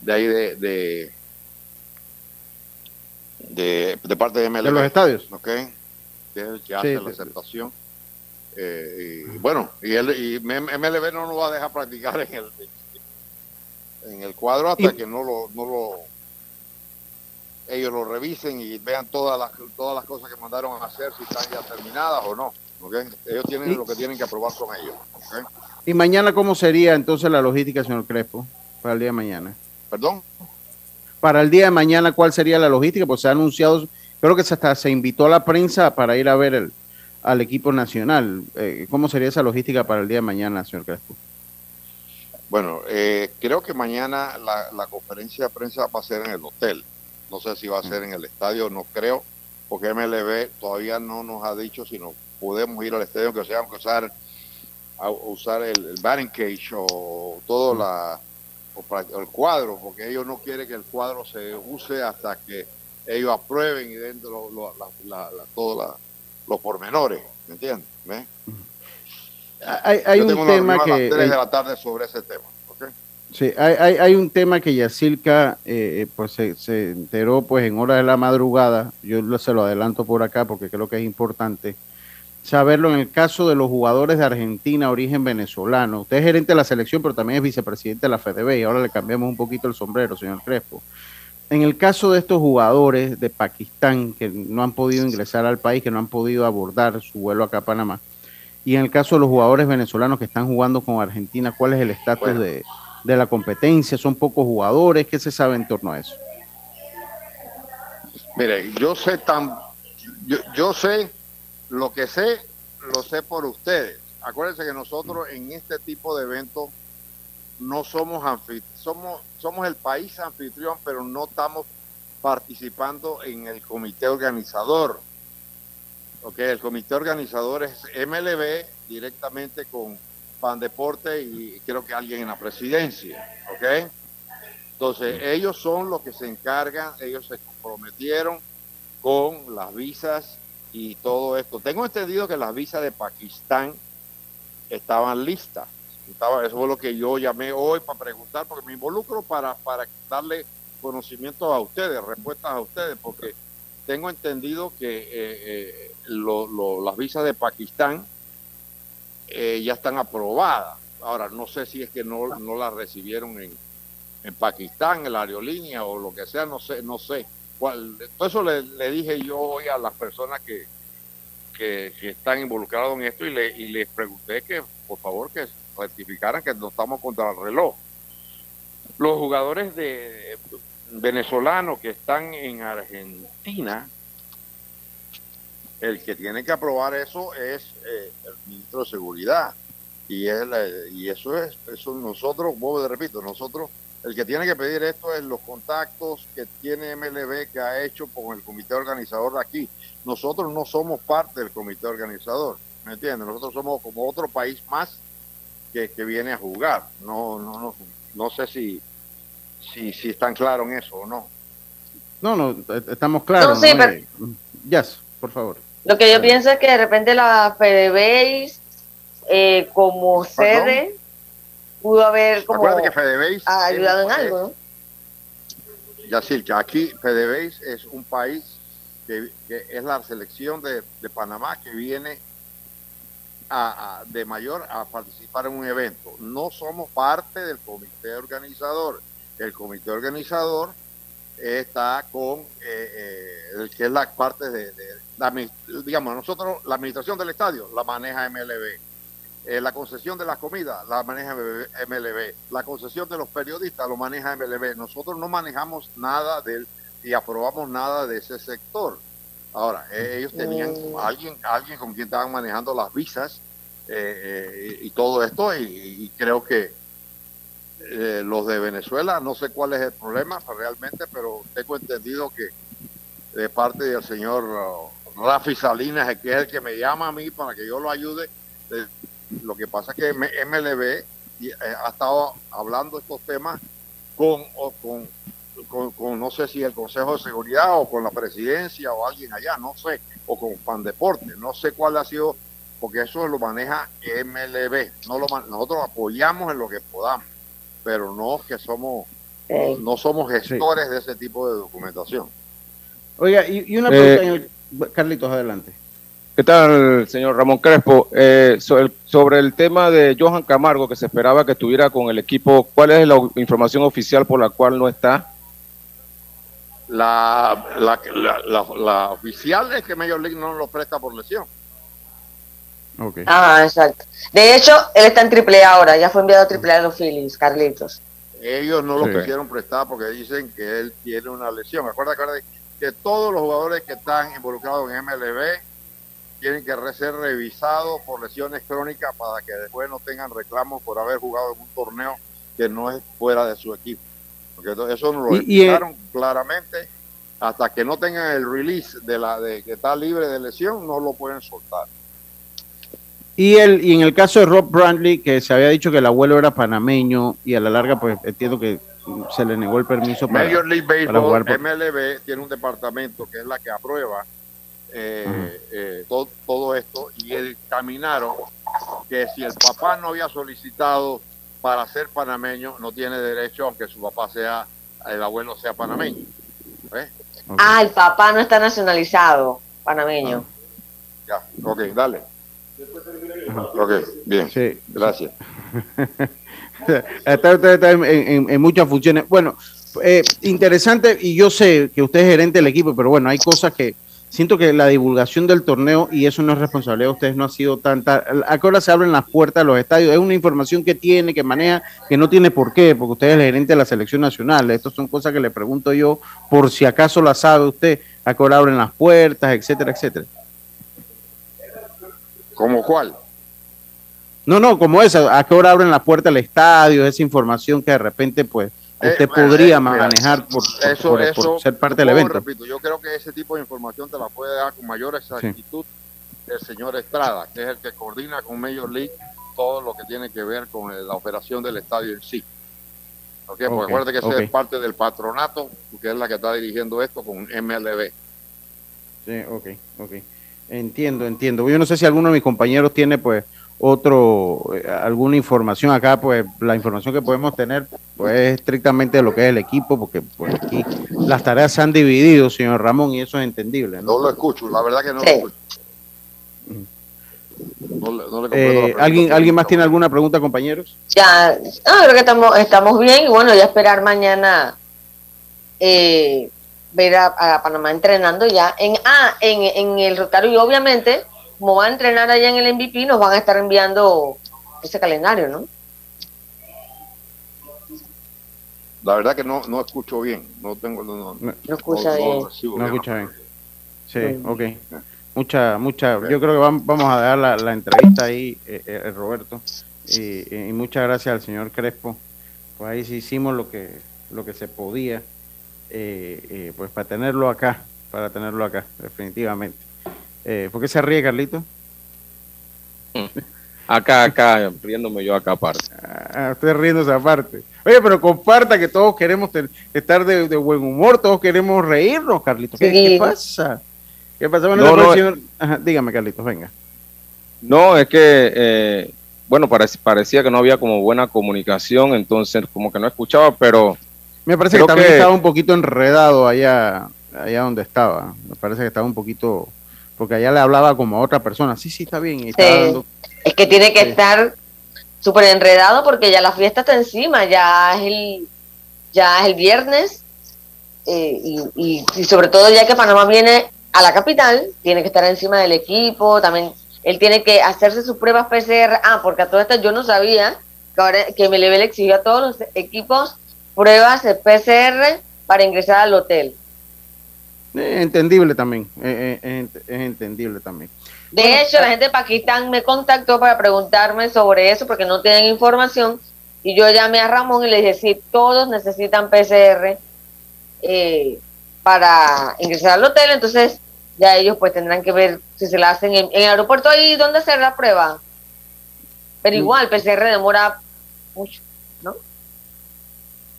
de ahí de, de, de, de parte de MLB. De los estadios. ¿Ok? Que es el que hace sí, la aceptación. Eh, y bueno, y, él, y MLB no nos va a dejar practicar en el, en el cuadro hasta Y- que no lo, no lo ellos lo revisen y vean todas las todas las cosas que mandaron a hacer si están ya terminadas o no ¿ok? ellos tienen Y- lo que tienen que aprobar con ellos. ¿Y mañana cómo sería entonces la logística, señor Crespo, para el día de mañana? perdón Para el día de mañana, ¿cuál sería la logística? Pues se ha anunciado, creo que hasta se invitó a la prensa para ir a ver el, al equipo nacional. Eh, ¿Cómo sería esa logística para el día de mañana, señor Crespo? bueno eh, creo que mañana la, la conferencia de prensa va a ser en el hotel no sé si va a ser en el estadio no creo porque MLB todavía no nos ha dicho si no podemos ir al estadio aunque sea aunque usar a- usar el, el batting o todo la el cuadro porque ellos no quieren que el cuadro se use hasta que ellos aprueben y den lo- lo- la- la- la- todos los pormenores ¿me entiendes? ¿Ve? Hay, hay Yo un tengo tema reunión a que... las 3 eh, de la tarde sobre ese tema ¿ok? Sí, hay, hay, hay un tema que Yacirca eh, pues se, se enteró pues en horas de la madrugada, yo se lo adelanto por acá porque creo que es importante saberlo en el caso de los jugadores de Argentina, origen venezolano. Usted es gerente de la selección, pero también es vicepresidente de la FDB y ahora le cambiamos un poquito el sombrero, señor Crespo. En el caso de estos jugadores de Pakistán que no han podido ingresar al país, que no han podido abordar su vuelo acá a Panamá, y en el caso de los jugadores venezolanos que están jugando con Argentina, ¿cuál es el estatus Bueno. de, de la competencia? ¿Son pocos jugadores? ¿Qué se sabe en torno a eso? Mire, yo sé tan, yo, yo sé lo que sé, lo sé por ustedes. Acuérdense que nosotros en este tipo de eventos no somos anfitrión, somos, somos el país anfitrión, pero no estamos participando en el comité organizador. Ok, el comité organizador es MLB directamente con Pan Deporte y creo que alguien en la presidencia. Ok. Entonces, ellos son los que se encargan, ellos se comprometieron con las visas y todo esto. Tengo entendido que las visas de Pakistán estaban listas. Eso fue lo que yo llamé hoy para preguntar, porque me involucro para, para darle conocimiento a ustedes, respuestas a ustedes, porque tengo entendido que eh, eh, lo- lo- las visas de Pakistán eh, ya están aprobadas. Ahora, no sé si es que no, no las recibieron en, en Pakistán, en la aerolínea o lo que sea, no sé, no sé. Cuál, todo eso le, le dije yo hoy a las personas que, que, que están involucrados en esto y, le, y les pregunté que por favor que certificaran que no estamos contra el reloj. Los jugadores de venezolanos que están en Argentina el que tiene que aprobar eso es eh, el ministro de Seguridad. Y, él, eh, y eso es, eso nosotros, vuelvo repito, nosotros, el que tiene que pedir esto es los contactos que tiene MLB que ha hecho con el comité organizador de aquí. Nosotros no somos parte del comité organizador, ¿me entiendes? Nosotros somos como otro país más que, que viene a jugar. No, no, no, no sé si, si, si están claros en eso o no. No, no, eh, estamos claros. No, sí, ¿no? pero- Eh, Yes, por favor. Lo que yo pienso es que de repente la FedeBase, eh, como sede, pudo haber como que FedeBase ayudado en es- algo, ¿no? Yacir, que aquí PDVSA es un país que, que es la selección de, de Panamá que viene a, de mayor a participar en un evento. No somos parte del comité organizador. El comité organizador está con, eh, eh, el que es la parte de, de- la digamos, nosotros, la administración del estadio la maneja MLB. Eh, la concesión de las comidas la maneja MLB. La concesión de los periodistas lo maneja MLB. Nosotros no manejamos nada del y aprobamos nada de ese sector. Ahora, eh, ellos tenían Mm. alguien, alguien con quien estaban manejando las visas eh, eh, y todo esto y, y creo que eh, los de Venezuela, no sé cuál es el problema realmente, pero tengo entendido que de parte del señor uh, Rafi Salinas, que es el que me llama a mí para que yo lo ayude, eh, lo que pasa es que MLB y, eh, ha estado hablando estos temas con, o con, con, con, no sé si el Consejo de Seguridad o con la presidencia o alguien allá, no sé, o con Pandeporte, no sé cuál ha sido, porque eso lo maneja MLB, no lo, man- nosotros apoyamos en lo que podamos, pero no que somos, no somos gestores de ese tipo de documentación. Oiga, y, y una Eh, pregunta, señor- Carlitos, adelante. ¿Qué tal, señor Ramón Crespo? Eh, so- el- sobre el tema de Johan Camargo, que se esperaba que estuviera con el equipo, ¿cuál es la información oficial por la cual no está? La, la, la, la- oficial es que Major League no lo presta por lesión. Ah, exacto. De hecho, él está en triple A ahora, ya fue enviado a triple A de los Phillies, Carlitos. Ellos no lo Sí. quisieron prestar porque dicen que él tiene una lesión. Acuérdate acuérdate que todos los jugadores que están involucrados en MLB tienen que ser revisados por lesiones crónicas para que después no tengan reclamos por haber jugado en un torneo que no es fuera de su equipo. Porque eso- nos lo Y- y, eh, explicaron claramente. Hasta que no tengan el release de la de que está libre de lesión, no lo pueden soltar. Y, el, y en el caso de Rob Brandley, que se había dicho que el abuelo era panameño y a la larga, pues entiendo que se le negó el permiso para, Major League para Baseball, jugar por- MLB, tiene un departamento que es la que aprueba eh, eh, todo, todo esto y examinaron que si el papá no había solicitado para ser panameño, no tiene derecho, aunque su papá sea, el abuelo sea panameño. ¿Ves? Ah, el papá no está nacionalizado, panameño. Ya, ok, dale. Ok, bien. Sí. Gracias. está, está- está en, en- en muchas funciones. Bueno, eh, interesante, y yo sé que usted es gerente del equipo, pero bueno, hay cosas que siento que la divulgación del torneo, y eso no es responsabilidad de ustedes, no ha sido tanta. ¿A qué hora se abren las puertas de los estadios? Es una información que tiene, que maneja, que no tiene por qué, porque usted es el gerente de la selección nacional. Estas son cosas que le pregunto yo, por si acaso la sabe usted, a qué hora abren las puertas, etcétera, etcétera. ¿Cómo cuál? No, no, como esa, a qué hora abren las puertas del estadio, esa información que de repente, pues, usted Eh, podría eh, mira, manejar por, por- eso, por- eso, por ser parte del evento. repito, yo creo que ese tipo de información te la puede dar con mayor exactitud el señor Estrada, que es el que coordina con Major League todo lo que tiene que ver con la operación del estadio en sí. ¿Ok? Porque Ok, acuérdate que ese ok. es parte del patronato, que es la que está dirigiendo esto con MLB. Sí, ok, ok. Entiendo, entiendo. Yo no sé si alguno de mis compañeros tiene, pues, otro, eh, alguna información acá, pues, la información que podemos tener, pues, es estrictamente de lo que es el equipo, porque, pues, aquí las tareas se han dividido, señor Ramón, y eso es entendible, ¿no? No lo escucho, la verdad que no Sí. lo escucho. No, le- no Eh. ¿alguien, ¿Alguien más tiene alguna pregunta, compañeros? Ya, no, creo que estamos, estamos bien y bueno, ya esperar mañana eh, ver a, a Panamá entrenando ya en, ah, en, en el Rotario y obviamente, como van a entrenar allá en el MVP, nos van a estar enviando ese calendario, ¿no? La verdad que no, no escucho bien, no tengo... No, no, No escucha no bien. No escucha bien. Sí, Mm. ok. mucha, mucha, yo creo que vam- vamos a dar la, la entrevista ahí, eh, eh, Roberto, y, y muchas gracias al señor Crespo, pues ahí sí hicimos lo que, lo que se podía, eh, eh, pues para tenerlo acá, para tenerlo acá, definitivamente. Eh, ¿Por qué se ríe, Carlito? Acá, acá, riéndome yo acá aparte. Ah, usted riéndose aparte. Oye, pero comparta que todos queremos estar de, de buen humor, todos queremos reírnos, Carlitos. ¿Qué, Sí. qué pasa? ¿Qué pasa? Bueno, No, no, señor- Ajá, dígame, Carlitos, venga. No, es que, eh, bueno, parec- parecía que no había como buena comunicación, entonces como que no escuchaba, pero Me parece que también que- estaba un poquito enredado allá, allá donde estaba. Me parece que estaba un poquito, porque allá le hablaba como a otra persona. Sí, sí, está bien. Y estaba Sí. dando- Es que tiene que Sí. estar súper enredado porque ya la fiesta está encima, ya es el, ya es el viernes eh, y, y- y sobre todo ya que Panamá viene a la capital, tiene que estar encima del equipo, también él tiene que hacerse sus pruebas PCR. Ah, porque a todo esto yo no sabía que ahora que Melebel exigió a todos los equipos pruebas de PCR para ingresar al hotel. Eh, entendible también. eh, eh, es, es entendible también. De hecho, la gente de Pakistán me contactó para preguntarme sobre eso porque no tienen información y yo llamé a Ramón y le dije, sí, todos necesitan PCR eh, para ingresar al hotel, entonces ya ellos pues tendrán que ver si se la hacen en, en el aeropuerto ahí donde hacer la prueba. Pero Mm. igual, PCR demora mucho, ¿no?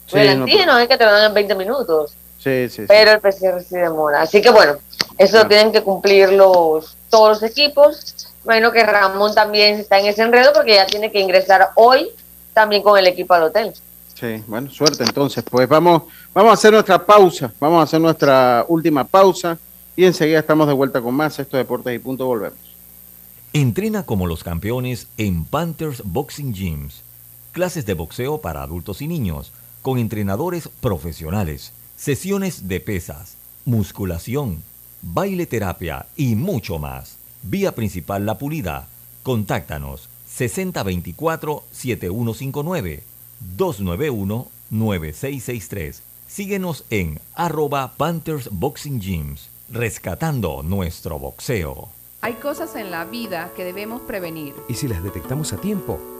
Sí, el no, antígeno es que te lo dan en 20 minutos Sí, sí, sí. pero el PCR sí demora. Así que bueno, eso Claro. tienen que cumplir los todos los equipos. Bueno, que Ramón también está en ese enredo porque ya tiene que ingresar hoy también con el equipo al hotel. Sí, bueno, suerte entonces. Pues vamos, vamos a hacer nuestra pausa. Vamos a hacer nuestra última pausa y enseguida estamos de vuelta con más. Esto es Deportes y Punto. Volvemos. Entrena como los campeones en Panthers Boxing Gyms. Clases de boxeo para adultos y niños, con entrenadores profesionales, sesiones de pesas, musculación, baile terapia y mucho más. Vía principal La Pulida. Contáctanos 6024-7159 291-9663. Síguenos en arroba Panthers Boxing Gyms, rescatando nuestro boxeo. Hay cosas en la vida que debemos prevenir. Y si las detectamos a tiempo,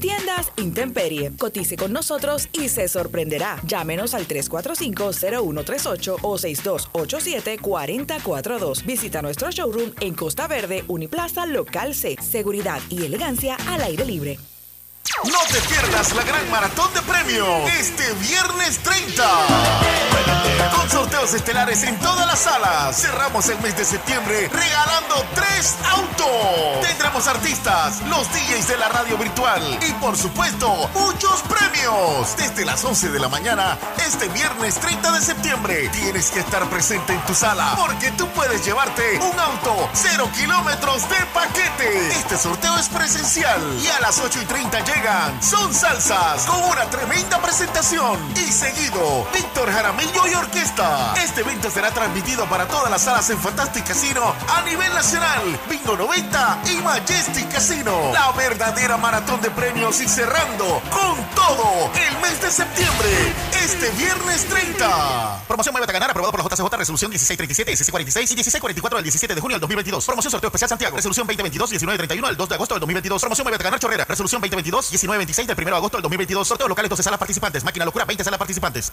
Tiendas Intemperie. Cotice con nosotros y se sorprenderá. Llámenos al 345-0138 o 6287-4042. Visita nuestro showroom en Costa Verde, Uniplaza Local C. Seguridad y elegancia al aire libre. No te pierdas la gran maratón de premios este viernes 30. Con sorteos estelares en todas las salas. Cerramos el mes de septiembre regalando tres autos. Tendremos artistas, los DJs de la radio virtual y por supuesto muchos premios. Desde las 11 de la mañana este viernes 30 de septiembre tienes que estar presente en tu sala porque tú puedes llevarte un auto cero kilómetros de paquete. Este sorteo es presencial y a las 8 y 30 llegan Son Salsas con una tremenda presentación. Y seguido, Víctor Jaramillo y Orquesta. Este evento será transmitido para todas las salas en Fantastic Casino a nivel nacional. Bingo 90 y Majestic Casino. La verdadera maratón de premios y cerrando con todo el mes de septiembre. Este viernes 30. Promoción Muévete a ganar aprobado por la JCJ Resolución 1637, 1646 y 1644 del 17 de junio del 2022. Promoción sorteo especial Santiago. Resolución 2022, 1931 al 2 de agosto del 2022. Promoción Muévete a ganar Chorrera. Resolución 2022, 1926 del 1 de agosto del 2022. Sorteo locales 12 salas participantes. Máquina locura 20 salas participantes.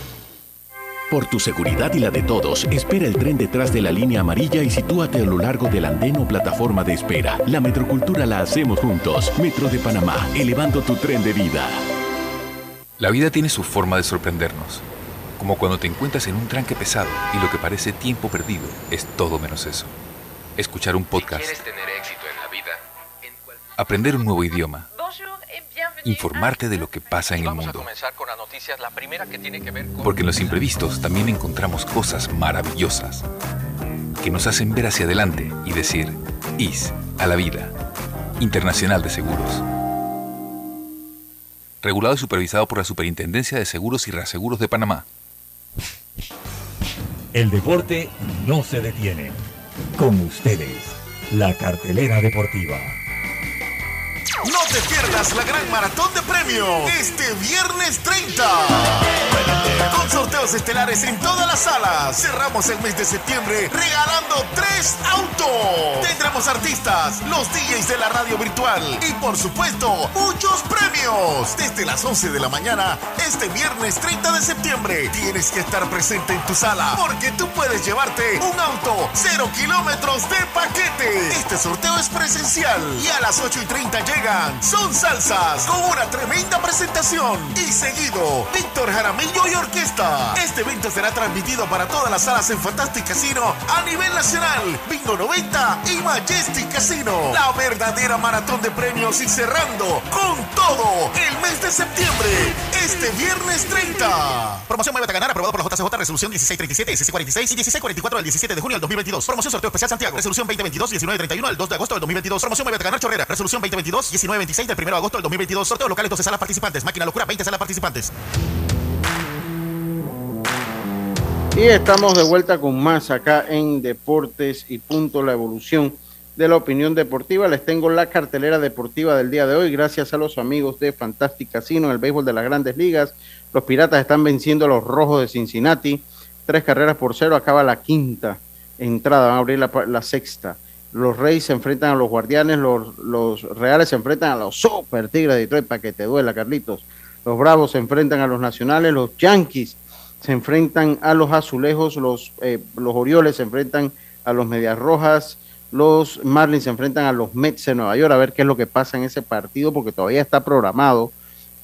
Por tu seguridad y la de todos, espera el tren detrás de la línea amarilla y sitúate a lo largo del andén o plataforma de espera. La metrocultura la hacemos juntos. Metro de Panamá, elevando tu tren de vida. La vida tiene su forma de sorprendernos. Como cuando te encuentras en un tranque pesado y lo que parece tiempo perdido es todo menos eso. Escuchar un podcast. tener éxito en la vida, Aprender un nuevo idioma. Informarte de lo que pasa en el mundo. Porque en los imprevistos también encontramos cosas maravillosas que nos hacen ver hacia adelante y decir, IS a la vida. Internacional de Seguros. Regulado y supervisado por la Superintendencia de Seguros y Reaseguros de Panamá. El deporte no se detiene. Con ustedes, la cartelera deportiva. No te pierdas la gran maratón de premios este viernes 30. Con sorteos estelares en todas las salas. Cerramos el mes de septiembre regalando tres autos. Tendremos artistas, los DJs de la radio virtual y por supuesto muchos premios. Desde las 11 de la mañana este viernes 30 de septiembre tienes que estar presente en tu sala porque tú puedes llevarte un auto cero kilómetros de paquete. Este sorteo es presencial y a las 8 y 30 llegan Son Salsas con una tremenda presentación y seguido Víctor Jaramillo y Orquesta. Este evento será transmitido para todas las salas en Fantastic Casino a nivel nacional. Bingo 90 y Majestic Casino. La verdadera maratón de premios y cerrando con todo el mes de septiembre. Este viernes 30. Promoción Muévete a ganar aprobado por la JCJ Resolución 1637, 1646 y 1644 del 17 de junio del 2022. Promoción sorteo especial Santiago. Resolución 2022, 1931 al 2 de agosto del 2022. Promoción Muévete a ganar Chorrera. Resolución 2022, 1926 del 1 de agosto del 2022. Sorteo locales 12 salas participantes. Máquina locura 20 salas participantes. Y estamos de vuelta con más acá en Deportes y Punto, la evolución de la opinión deportiva. Les tengo la cartelera deportiva del día de hoy, gracias a los amigos de Fantastic Casino, el béisbol de las grandes ligas. Los Piratas están venciendo a los Rojos de Cincinnati. Tres carreras por cero, acaba la quinta entrada, van a abrir la sexta. Los Reyes se enfrentan a los Guardianes, los, los Reales se enfrentan a los Super Tigres de Detroit, para que te duela, Carlitos. Los Bravos se enfrentan a los Nacionales, los Yankees se enfrentan a los Azulejos, los, eh, los Orioles se enfrentan a los Medias Rojas, los Marlins se enfrentan a los Mets de Nueva York, a ver qué es lo que pasa en ese partido, porque todavía está programado.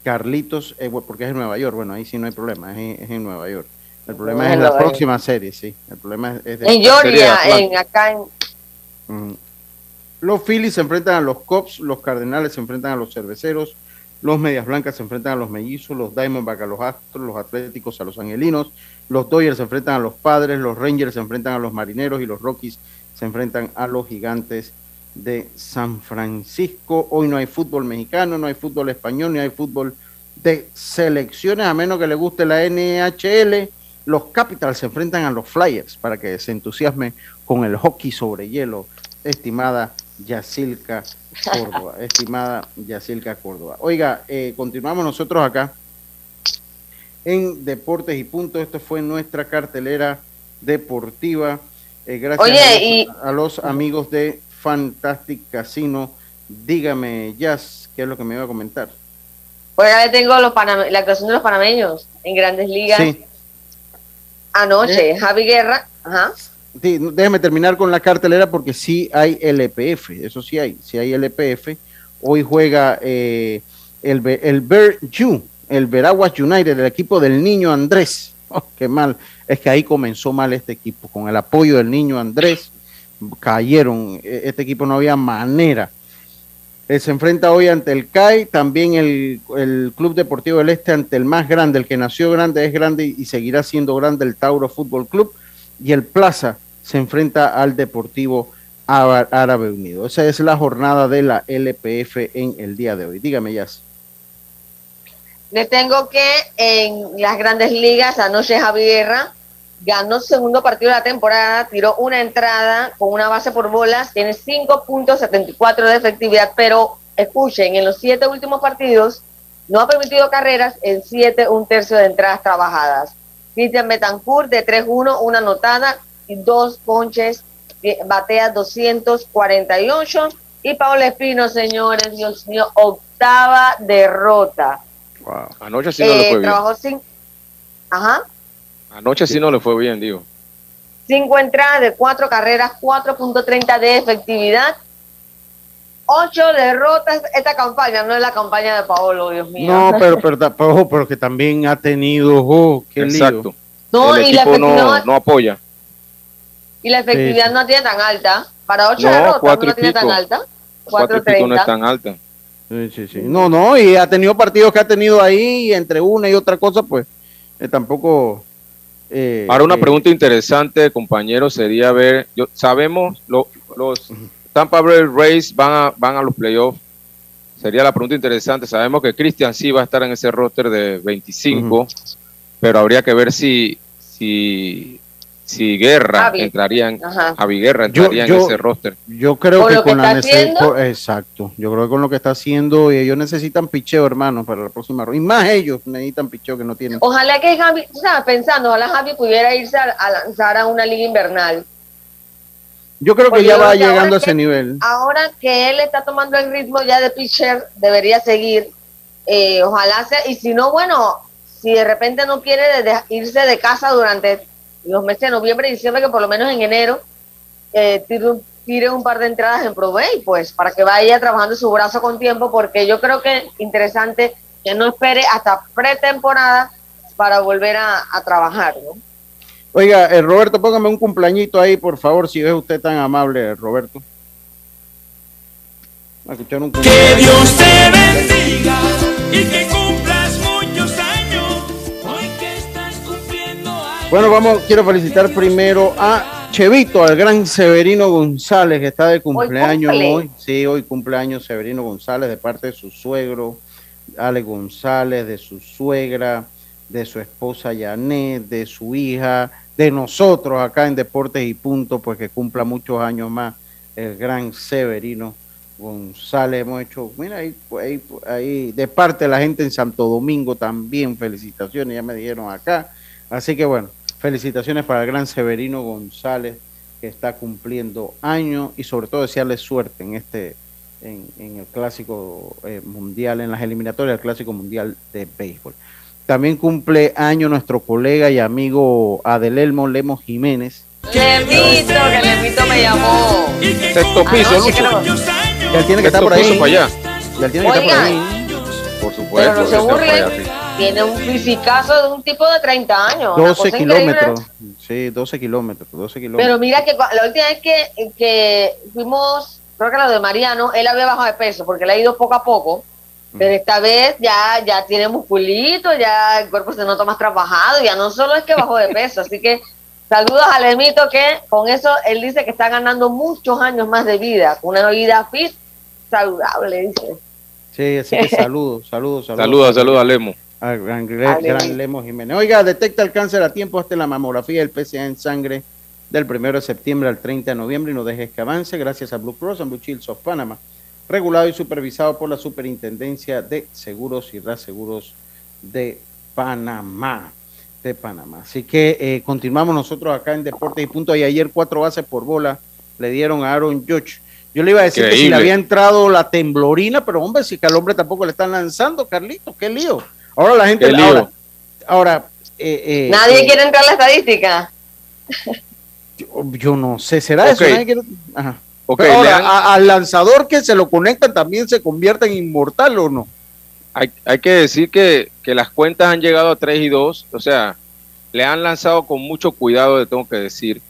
Carlitos, eh, porque es en Nueva York, bueno, ahí sí no hay problema, es en, es en Nueva York. El problema Es es en la próxima serie, sí. El problema es, es de En Georgia, en acá en. Los Phillies se enfrentan a los Cubs, los Cardenales se enfrentan a los Cerveceros, los Medias Blancas se enfrentan a los Mellizos, los Diamondbacks a los Astros, los Atléticos a los Angelinos, los Dodgers se enfrentan a los Padres, los Rangers se enfrentan a los Marineros y los Rockies se enfrentan a los Gigantes de San Francisco. Hoy no hay fútbol mexicano, no hay fútbol español, ni hay fútbol de selecciones, a menos que le guste la NHL. Los Capitals se enfrentan a los Flyers para que se entusiasme con el hockey sobre hielo, estimada Yacilca Córdoba, estimada Yacilca Córdoba. Oiga, eh, continuamos nosotros acá en Deportes y Punto. Esto fue nuestra cartelera deportiva. Eh, gracias Oye, a, los, y- a los amigos de Fantastic Casino. Dígame, Jazz, ¿qué es lo que me iba a comentar? Pues ya le tengo los la actuación de los panameños en grandes ligas. Sí. Anoche, Javi Guerra, ajá. Sí, no, déjeme terminar con la cartelera porque sí hay LPF, eso sí hay, sí hay LPF. Hoy juega eh, el, el el Veraguas United, el equipo del niño Andrés. Oh, qué mal, es que ahí comenzó mal este equipo, con el apoyo del niño Andrés, cayeron, E- este equipo no había manera. Eh, se enfrenta hoy ante el CAI, también el, el Club Deportivo del Este ante el más grande, el que nació grande es grande y, seguirá siendo grande, el Tauro Fútbol Club, y el Plaza se enfrenta al Deportivo Ára- Árabe Unido. Esa es la jornada de la LPF en el día de hoy. Dígame, Yas. Le tengo que en las grandes ligas, anoche Javi Guerra ganó su segundo partido de la temporada, tiró una entrada con una base por bolas, tiene 5.74 de efectividad, pero escuchen, en los siete últimos partidos no ha permitido carreras en siete, un tercio de entradas trabajadas. Cristian Betancourt de 3-1, una anotada y dos ponches, batea 248. Y Paolo Espino, señores, Dios mío, octava derrota. Anoche sí no le Eh, fue bien. trabajó sin, ajá, Anoche sí no le fue bien, digo. cinco entradas de cuatro carreras, 4.30 de efectividad, ocho derrotas. Esta campaña no es la campaña de Paolo, Dios mío. No, pero, pero, pero, pero que también ha tenido, oh, qué Exacto. lío. No, el y la equipo no, apoya. Y la efectividad Sí. no tiene tan alta. Para ocho No, derrotas cuatro no tiene tan alta. Cuatro y pico no 4.30. es tan alta. Sí, sí, sí. No, no, y ha tenido partidos que ha tenido ahí, y entre una y otra cosa, pues eh, tampoco. Eh, Ahora una eh, pregunta interesante, compañeros, sería ver, yo, sabemos, lo- los Tampa Bay Rays van a, van a los playoffs, sería la pregunta interesante, sabemos que Christian sí va a estar en ese roster de 25, pero habría que ver si, si, si Guerra Javi. entraría en, Ajá. Javi Guerra entraría yo- en ese roster. Yo creo Con que lo que con la haciendo. Exacto. Yo creo que con lo que está haciendo, y ellos necesitan picheo, hermano, para la próxima ronda. Y más ellos necesitan picheo que no tienen. Ojalá que Javi, tú sabes, pensando, ojalá Javi pudiera irse a, a lanzar a una liga invernal. Yo creo que Porque ya va que llegando a ese que- nivel. Ahora que él está tomando el ritmo ya de pitcher, debería seguir. Eh, ojalá sea, y si no, bueno, si de repente no quiere de- de- irse de casa durante los meses de noviembre y diciembre, que por lo menos en enero eh, tire, un, tire un par de entradas en Pro Bay, pues para que vaya trabajando su brazo con tiempo, porque yo creo que interesante que no espere hasta pretemporada para volver a, a trabajar, ¿no? Oiga, eh, Roberto, póngame un cumpleañito ahí, por favor, si es usted tan amable, Roberto. A escuchar un Que. Dios te bendiga y que Bueno, vamos, quiero felicitar primero a Chevito, al gran Severino González, que está de cumpleaños cumple. hoy. Sí, hoy cumpleaños Severino González, de parte de su suegro, Ale González, de su suegra, de su esposa Yanet, de su hija, de nosotros acá en Deportes y Punto, pues que cumpla muchos años más el gran Severino González. Hemos hecho, mira, ahí, ahí, ahí, de parte de la gente en Santo Domingo también, felicitaciones, ya me dijeron acá. Así que bueno, felicitaciones para el gran Severino González, que está cumpliendo años y sobre todo desearle suerte en este en, en el clásico eh, mundial, en las eliminatorias del clásico mundial de béisbol. También cumple año nuestro colega y amigo Adelelmo Lemos Jiménez. Lemito, que Lemito me llamó. Sexto piso, Lucho. creo. Ya él tiene que estar por ahí. para allá. Ya él tiene que estar por ahí. Por supuesto. Pero no se burlen. Tiene un fisicazo de un tipo de 30 años. una 12 cosa increíble. kilómetros. Sí, 12 kilómetros. 12 kilómetros. Pero mira que la última vez que, que fuimos, creo que lo de Mariano, él había bajado de peso porque él ha ido poco a poco. Pero esta vez ya, ya tiene musculito, ya el cuerpo se nota más trabajado, ya no solo es que bajó de peso, así que saludos a Lemito que con eso él dice que está ganando muchos años más de vida, una vida fit, saludable, dice. Sí, así que saludos, saludos, saludos. Saludos, saludos a Lemo. Al gran, gran, Lemos Jiménez. Oiga, detecta el cáncer a tiempo hasta la mamografía del PSA en sangre del 1 de septiembre al 30 de noviembre y no dejes que avance gracias a Blue Cross and Blue Shields of Panama, regulado y supervisado por la Superintendencia de Seguros y Reaseguros de Panamá. De Panamá. Así que eh, continuamos nosotros acá en Deportes y Punto. Y ayer cuatro bases por bola le dieron a Aaron Judge. Yo le iba a decir que si le había entrado la temblorina, pero hombre, si que al hombre tampoco le están lanzando, Carlito, qué lío. Ahora la gente, ahora, ahora eh, eh, Nadie eh, quiere entrar a la estadística. yo no sé, ¿será eso? Nadie quiere- Ajá. Ok, Pero ahora, le han- a- al lanzador que se lo conectan también se convierte en inmortal o no? hay, hay que decir que, que las cuentas han llegado a 3 y 2, o sea, le han lanzado con mucho cuidado, le tengo que decir,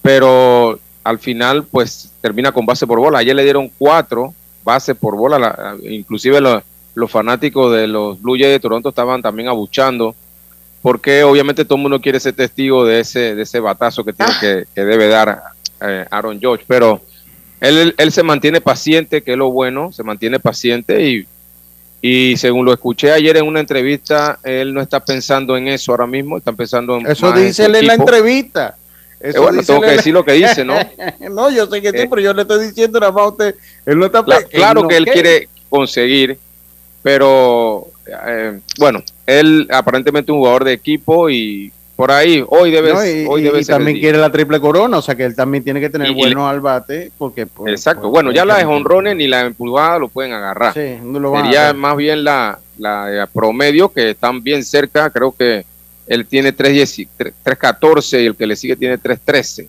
pero al final pues termina con base por bola. Ayer le dieron 4 bases por bola, la- inclusive los, los fanáticos de los Blue Jays de Toronto estaban también abuchando, porque obviamente todo el mundo quiere ser testigo de ese, de ese batazo que, tiene que, que debe dar eh, Aaron George, pero él, él, él se mantiene paciente, que es lo bueno, se mantiene paciente y y según lo escuché ayer en una entrevista, él no está pensando en eso ahora mismo, está pensando en Eso dice él en la entrevista. Eh, Eso bueno, tengo que decir lo que dice, ¿no? no, yo sé que sí, Eh, pero yo le estoy diciendo nada más a usted. Él no está claro no, que él ¿qué? quiere conseguir, pero eh, bueno, él aparentemente un jugador de equipo y por ahí, hoy debe, No, y, hoy debe y ser también quiere la triple corona, o sea que él también tiene que tener Y- buenos al bate, porque pues, Exacto, pues, bueno, ya la de pues, jonrones ni la empujada lo pueden agarrar. Sí, no lo Sería más bien la, la promedio, que están bien cerca, creo que él tiene 3.10 3.14 y el que le sigue tiene 3.13.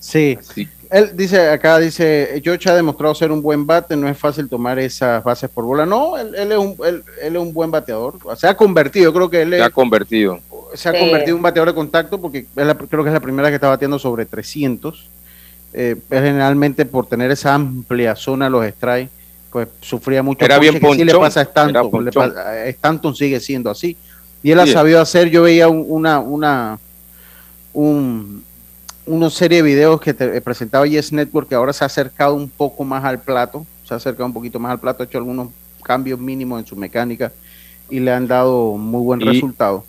Sí. Él dice, acá dice, George ha demostrado ser un buen bate, no es fácil tomar esas bases por bola. No, él, él es, un, él, él es un buen bateador. Se ha convertido, yo creo que él es- Se ha convertido. se ha Sí. convertido en un bateador de contacto porque es la- creo que es la primera que está bateando sobre 300. Eh, él generalmente por tener esa amplia zona de los strikes, pues sufría mucho. Era bien ponche, que sí le ponchón, pasa a Stanton. le ponchón. pasa- a Stanton sigue siendo así. Y él ha sabido hacer, yo veía un- una, una, un, una serie de videos que te presentaba Yes Network que ahora se ha acercado un poco más al plato, se ha acercado un poquito más al plato, ha hecho algunos cambios mínimos en su mecánica y le han dado muy buen Y- resultado.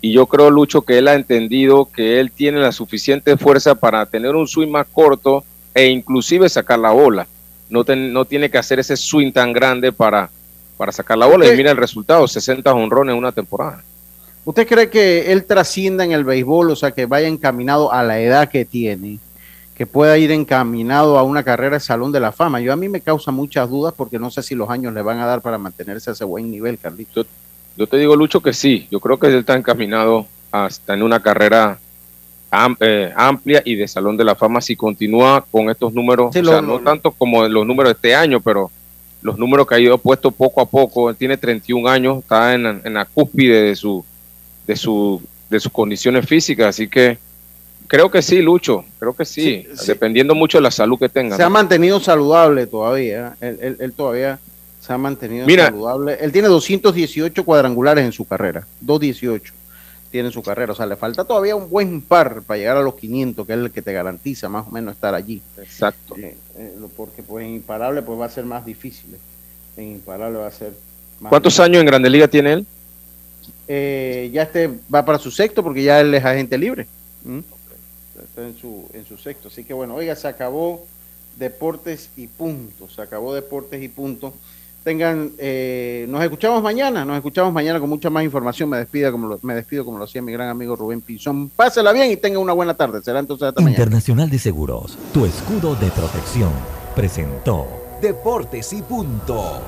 Y yo creo, Lucho, que él ha entendido que él tiene la suficiente fuerza para tener un swing más corto e inclusive sacar la bola. No, ten- no tiene que hacer ese swing tan grande para, para sacar la bola. Y mira el resultado, 60 honrones en una temporada. ¿Usted cree que él trascienda en el béisbol, o sea, que vaya encaminado a la edad que tiene, que pueda ir encaminado a una carrera de Salón de la Fama? Yo a mí me causa muchas dudas porque no sé si los años le van a dar para mantenerse a ese buen nivel, Carlito. Yo te digo, Lucho, que sí. Yo creo que él está encaminado hasta en una carrera eh, amplia y de Salón de la Fama si continúa con estos números. Sí, o sea, lo- no tanto como los números de este año, pero los números que ha ido puesto poco a poco. Él tiene 31 años, está en, en la cúspide de su, de su de sus condiciones físicas, así que creo que sí, Lucho, creo que sí, Sí, sí. dependiendo mucho de la salud que tenga. Se ha mantenido saludable todavía, él, él- él todavía se ha mantenido Mira. saludable. Él tiene 218 cuadrangulares en su carrera, 218 tiene en su carrera, o sea, le falta todavía un buen par para llegar a los 500, que es el que te garantiza más o menos estar allí. Exacto. Eh, eh, porque pues en imparable pues va a ser más difícil. En imparable va a ser más ¿Cuántos difícil. años en Grande Liga tiene él? Eh, ya este va para su sexto porque ya él es agente libre. ¿Mm? Está en su, en su sexto. Así que bueno, oiga, se acabó deportes y punto. Se acabó deportes y punto. Tengan, eh, nos escuchamos mañana, nos escuchamos mañana con mucha más información. Me despido como lo, me despido como lo hacía mi gran amigo Rubén Pinzón. Pásela bien y tenga una buena tarde. Será entonces hasta mañana. Internacional de Seguros, tu escudo de protección, presentó Deportes y punto.